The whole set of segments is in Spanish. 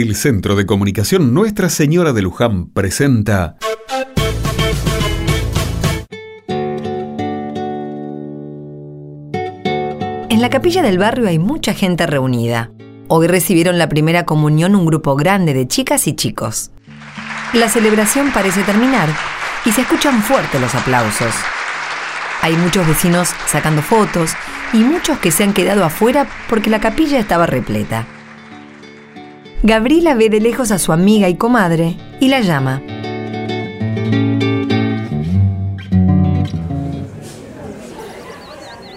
El Centro de Comunicación Nuestra Señora de Luján presenta En la capilla del barrio hay mucha gente reunida. Hoy recibieron la primera comunión un grupo grande de chicas y chicos. La celebración parece terminar y se escuchan fuertes los aplausos. Hay muchos vecinos sacando fotos y muchos que se han quedado afuera porque la capilla estaba repleta. Gabriela ve de lejos a su amiga y comadre y la llama.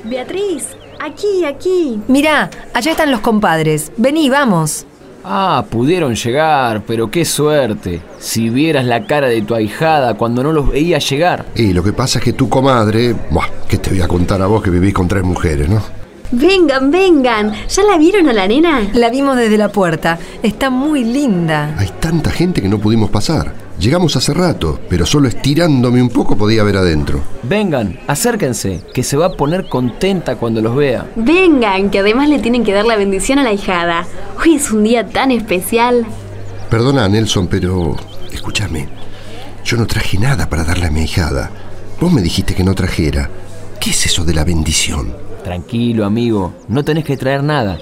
Beatriz, aquí, aquí. Mirá, allá están los compadres. Vení, vamos. Ah, pudieron llegar, pero qué suerte. Si vieras la cara de tu ahijada cuando no los veía llegar. Y lo que pasa es que tu comadre, buah, ¿qué te voy a contar a vos que vivís con tres mujeres, no? Vengan, vengan. ¿Ya la vieron a la nena? La vimos desde la puerta. Está muy linda. Hay tanta gente que no pudimos pasar. Llegamos hace rato, pero solo estirándome un poco podía ver adentro. Vengan, acérquense, que se va a poner contenta cuando los vea. Vengan, que además le tienen que dar la bendición a la hijada. Hoy es un día tan especial. Perdona, Nelson, pero escúchame. Yo no traje nada para darle a mi hijada. Vos me dijiste que no trajera. ¿Qué es eso de la bendición? Tranquilo, amigo, no tenés que traer nada.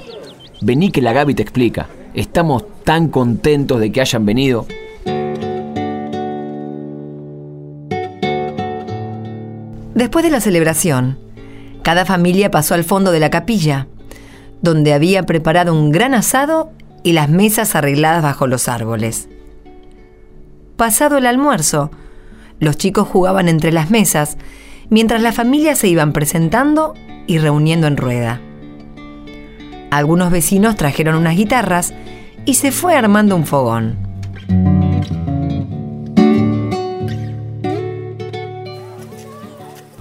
Vení que la Gaby te explica. Estamos tan contentos de que hayan venido. Después de la celebración, cada familia pasó al fondo de la capilla, donde había preparado un gran asado y las mesas arregladas bajo los árboles. Pasado el almuerzo, los chicos jugaban entre las mesas, mientras las familias se iban presentando y reuniendo en rueda. Algunos vecinos trajeron unas guitarras y se fue armando un fogón.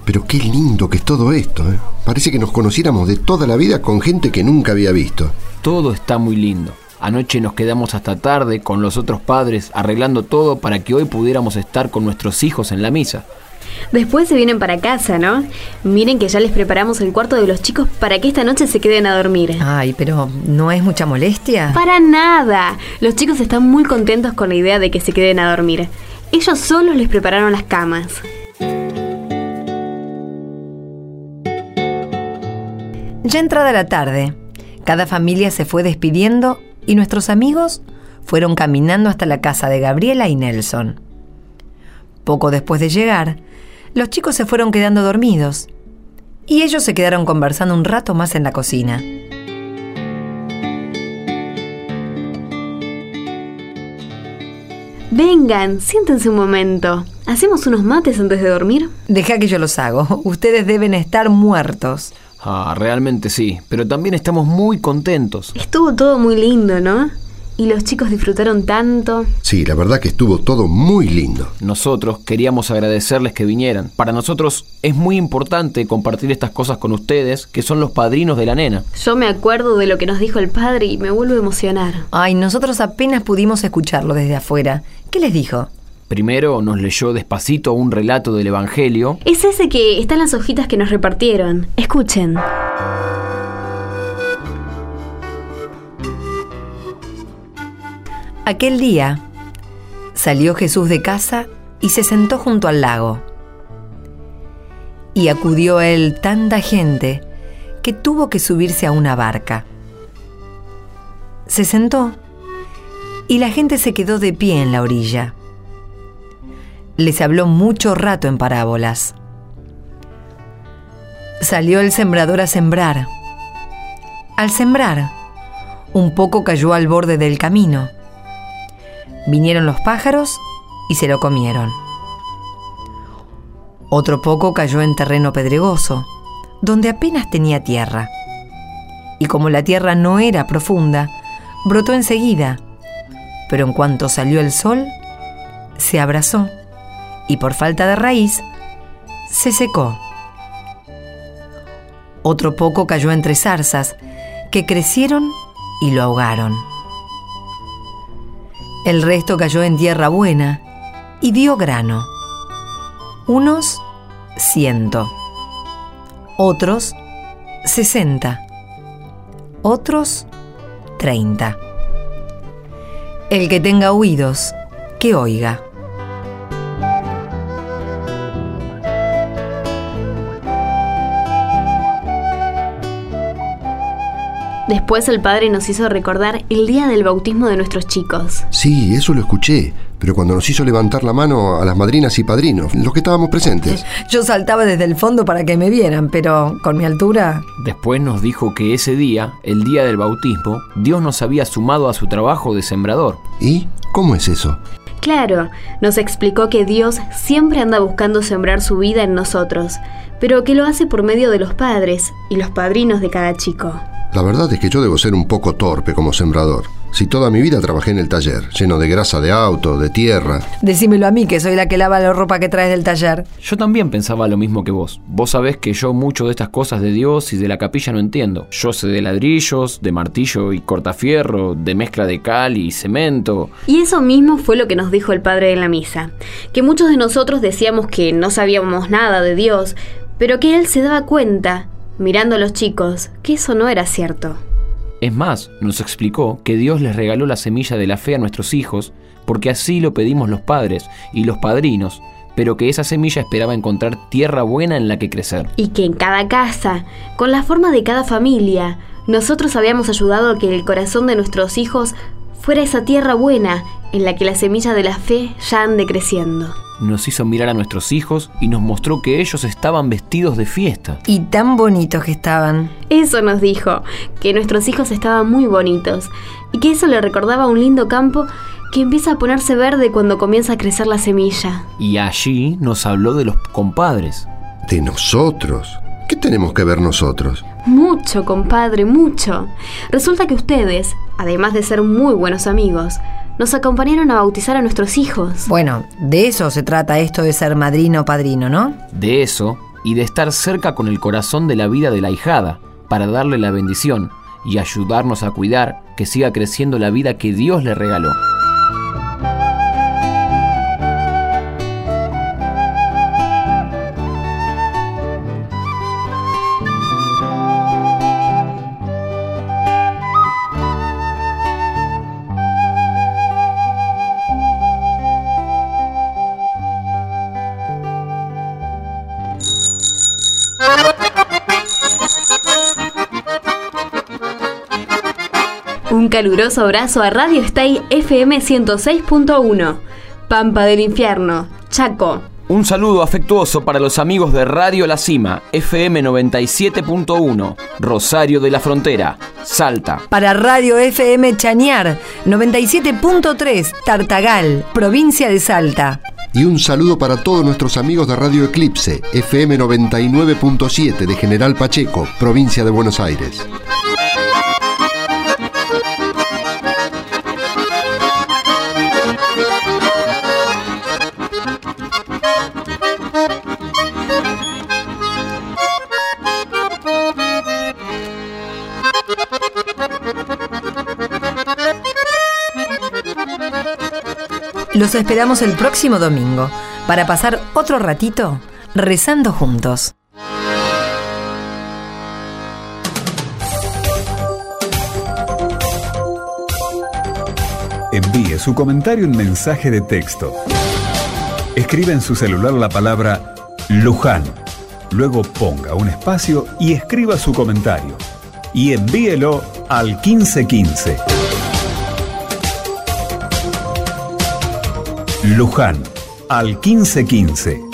Pero qué lindo que es todo esto, ¿eh? Parece que nos conociéramos de toda la vida con gente que nunca había visto. Todo está muy lindo. Anoche nos quedamos hasta tarde con los otros padres arreglando todo para que hoy pudiéramos estar con nuestros hijos en la misa. Después se vienen para casa, ¿no? Miren que ya les preparamos el cuarto de los chicos para que esta noche se queden a dormir. Ay, pero ¿no es mucha molestia? Para nada. Los chicos están muy contentos con la idea de que se queden a dormir. Ellos solos les prepararon las camas. Ya entrada la tarde, cada familia se fue despidiendo y nuestros amigos fueron caminando hasta la casa de Gabriela y Nelson. Poco después de llegar, los chicos se fueron quedando dormidos y ellos se quedaron conversando un rato más en la cocina. Vengan, siéntense un momento. ¿Hacemos unos mates antes de dormir? Deja que yo los hago. Ustedes deben estar muertos. Ah, realmente sí, pero también estamos muy contentos. Estuvo todo muy lindo, ¿no? Y los chicos disfrutaron tanto. Sí, la verdad que estuvo todo muy lindo. Nosotros queríamos agradecerles que vinieran. Para nosotros es muy importante compartir estas cosas con ustedes, que son los padrinos de la nena. Yo me acuerdo de lo que nos dijo el padre y me vuelvo a emocionar. Ay, nosotros apenas pudimos escucharlo desde afuera. ¿Qué les dijo? Primero nos leyó despacito un relato del Evangelio. Es ese que está en las hojitas que nos repartieron. Escuchen. Aquel día salió Jesús de casa y se sentó junto al lago. Y acudió a él tanta gente que tuvo que subirse a una barca. Se sentó y la gente se quedó de pie en la orilla. Les habló mucho rato en parábolas. Salió el sembrador a sembrar. Al sembrar, un poco cayó al borde del camino Vinieron los pájaros y se lo comieron. Otro poco cayó en terreno pedregoso, donde apenas tenía tierra. Y como la tierra no era profunda, brotó enseguida, pero en cuanto salió el sol, se abrazó y por falta de raíz, se secó. Otro poco cayó entre zarzas, que crecieron y lo ahogaron. El resto cayó en tierra buena y dio grano. Unos ciento, otros sesenta, otros treinta. El que tenga oídos, que oiga. Después el padre nos hizo recordar el día del bautismo de nuestros chicos. Sí, eso lo escuché, pero cuando nos hizo levantar la mano a las madrinas y padrinos, los que estábamos presentes. Yo saltaba desde el fondo para que me vieran, pero con mi altura... Después nos dijo que ese día, el día del bautismo, Dios nos había sumado a su trabajo de sembrador. ¿Y cómo es eso? Claro, nos explicó que Dios siempre anda buscando sembrar su vida en nosotros, pero que lo hace por medio de los padres y los padrinos de cada chico. La verdad es que yo debo ser un poco torpe como sembrador. Si toda mi vida trabajé en el taller, lleno de grasa de auto, de tierra. Decímelo a mí, que soy la que lava la ropa que traes del taller. Yo también pensaba lo mismo que vos. Vos sabés que yo mucho de estas cosas de Dios y de la capilla no entiendo. Yo sé de ladrillos, de martillo y cortafierro, de mezcla de cal y cemento. Y eso mismo fue lo que nos dijo el padre en la misa. Que muchos de nosotros decíamos que no sabíamos nada de Dios, pero que él se daba cuenta mirando a los chicos, que eso no era cierto. Es más, nos explicó que Dios les regaló la semilla de la fe a nuestros hijos, porque así lo pedimos los padres y los padrinos, pero que esa semilla esperaba encontrar tierra buena en la que crecer. Y que en cada casa, con la forma de cada familia, nosotros habíamos ayudado a que el corazón de nuestros hijos fuera esa tierra buena en la que la semilla de la fe ya ande creciendo nos hizo mirar a nuestros hijos y nos mostró que ellos estaban vestidos de fiesta. Y tan bonitos que estaban. Eso nos dijo, que nuestros hijos estaban muy bonitos y que eso le recordaba un lindo campo que empieza a ponerse verde cuando comienza a crecer la semilla. Y allí nos habló de los compadres. ¿De nosotros? ¿Qué tenemos que ver nosotros? Mucho, compadre, mucho. Resulta que ustedes, además de ser muy buenos amigos, nos acompañaron a bautizar a nuestros hijos. Bueno, de eso se trata esto de ser madrino o padrino, ¿no? De eso y de estar cerca con el corazón de la vida de la hijada, para darle la bendición y ayudarnos a cuidar que siga creciendo la vida que Dios le regaló. Un caluroso abrazo a Radio Stay FM 106.1, Pampa del Infierno, Chaco. Un saludo afectuoso para los amigos de Radio La Cima, FM 97.1, Rosario de la Frontera, Salta. Para Radio FM Chañar, 97.3, Tartagal, provincia de Salta. Y un saludo para todos nuestros amigos de Radio Eclipse, FM 99.7 de General Pacheco, provincia de Buenos Aires. Los esperamos el próximo domingo para pasar otro ratito rezando juntos. Envíe su comentario en mensaje de texto. Escribe en su celular la palabra Luján. Luego ponga un espacio y escriba su comentario. Y envíelo al 1515. Luján al 1515.